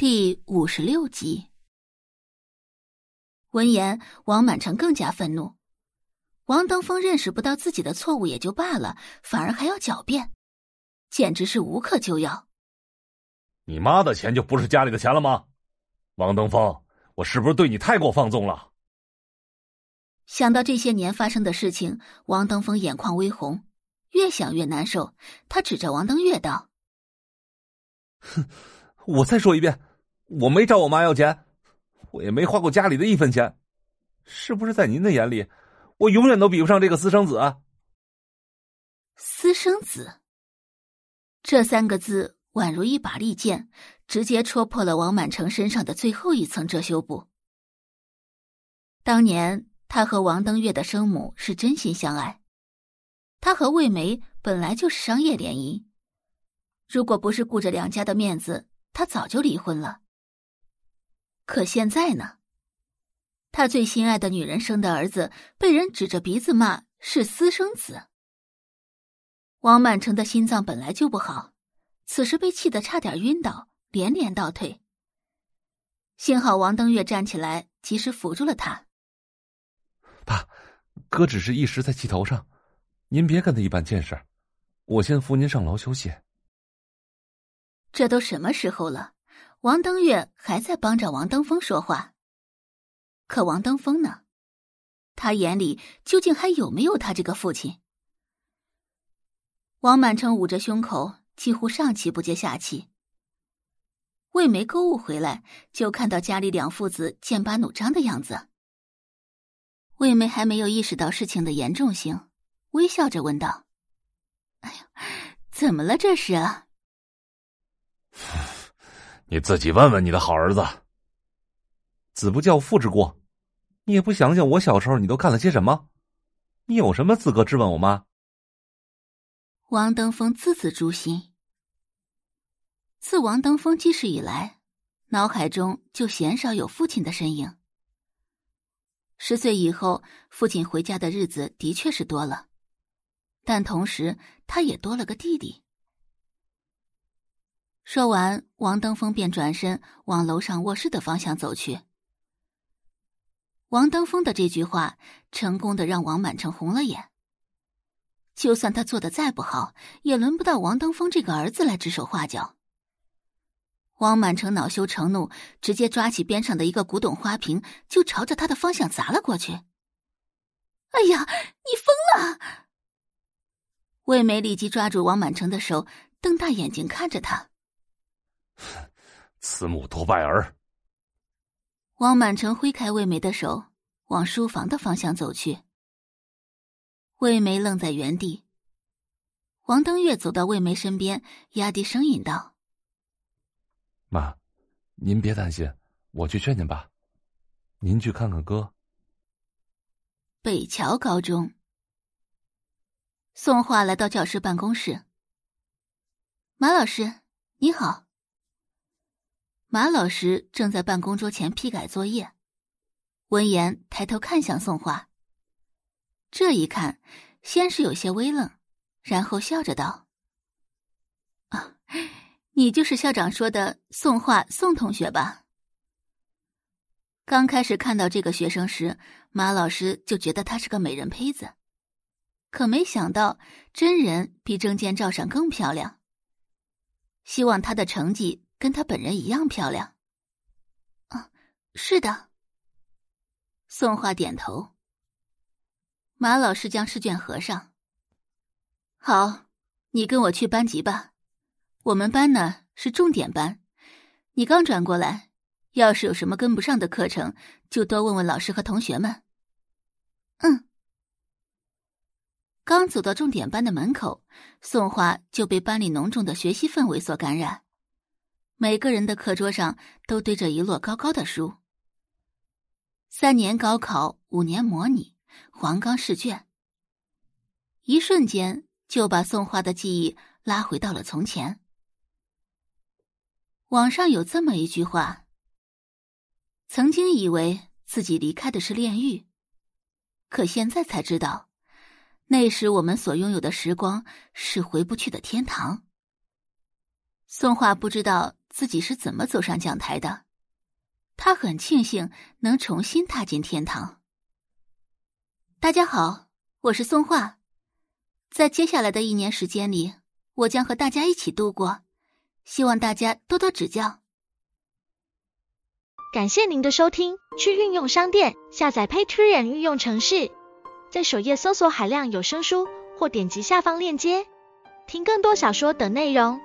第五十六集。闻言，王满城更加愤怒。王登峰认识不到自己的错误也就罢了，反而还要狡辩，简直是无可救药。你妈的钱就不是家里的钱了吗？王登峰，我是不是对你太过放纵了？想到这些年发生的事情，王登峰眼眶微红，越想越难受。他指着王登月道：“哼，我再说一遍。”我没找我妈要钱，我也没花过家里的一分钱，是不是在您的眼里，我永远都比不上这个私生子？私生子这三个字宛如一把利剑，直接戳破了王满成身上的最后一层遮羞布。当年他和王登月的生母是真心相爱，他和魏梅本来就是商业联姻，如果不是顾着两家的面子，他早就离婚了。可现在呢？他最心爱的女人生的儿子被人指着鼻子骂是私生子。王满城的心脏本来就不好，此时被气得差点晕倒，连连倒退。幸好王登月站起来，及时扶住了他。爸，哥只是一时在气头上，您别跟他一般见识。我先扶您上楼休息。这都什么时候了？王登月还在帮着王登峰说话，可王登峰呢？他眼里究竟还有没有他这个父亲？王满成捂着胸口，几乎上气不接下气。魏梅购物回来，就看到家里两父子剑拔弩张的样子。魏梅还没有意识到事情的严重性，微笑着问道：“哎呀，怎么了？这是？”你自己问问你的好儿子。子不教，父之过。你也不想想，我小时候你都干了些什么？你有什么资格质问我妈？王登峰字字诛心。自王登峰记事以来，脑海中就鲜少有父亲的身影。十岁以后，父亲回家的日子的确是多了，但同时他也多了个弟弟。说完，王登峰便转身往楼上卧室的方向走去。王登峰的这句话，成功的让王满城红了眼。就算他做的再不好，也轮不到王登峰这个儿子来指手画脚。王满城恼羞成怒，直接抓起边上的一个古董花瓶，就朝着他的方向砸了过去。哎呀，你疯了！魏梅立即抓住王满城的手，瞪大眼睛看着他。慈母多败儿。王满城挥开魏梅的手，往书房的方向走去。魏梅愣在原地。王登月走到魏梅身边，压低声音道：“妈，您别担心，我去劝劝爸。您去看看哥。”北桥高中，宋画来到教师办公室。马老师，你好。马老师正在办公桌前批改作业，闻言抬头看向宋画。这一看，先是有些微愣，然后笑着道：“啊，你就是校长说的宋画宋同学吧？”刚开始看到这个学生时，马老师就觉得他是个美人胚子，可没想到真人比证件照上更漂亮。希望他的成绩。跟她本人一样漂亮。啊，是的。宋画点头。马老师将试卷合上。好，你跟我去班级吧。我们班呢是重点班，你刚转过来，要是有什么跟不上的课程，就多问问老师和同学们。嗯。刚走到重点班的门口，宋画就被班里浓重的学习氛围所感染。每个人的课桌上都堆着一摞高高的书。三年高考，五年模拟，黄冈试卷。一瞬间就把宋画的记忆拉回到了从前。网上有这么一句话：曾经以为自己离开的是炼狱，可现在才知道，那时我们所拥有的时光是回不去的天堂。宋画不知道。自己是怎么走上讲台的。他很庆幸能重新踏进天堂。大家好，我是松画，在接下来的一年时间里，我将和大家一起度过，希望大家多多指教。感谢您的收听，去运用商店下载 Patreon 运用城市，在首页搜索海量有声书，或点击下方链接听更多小说等内容。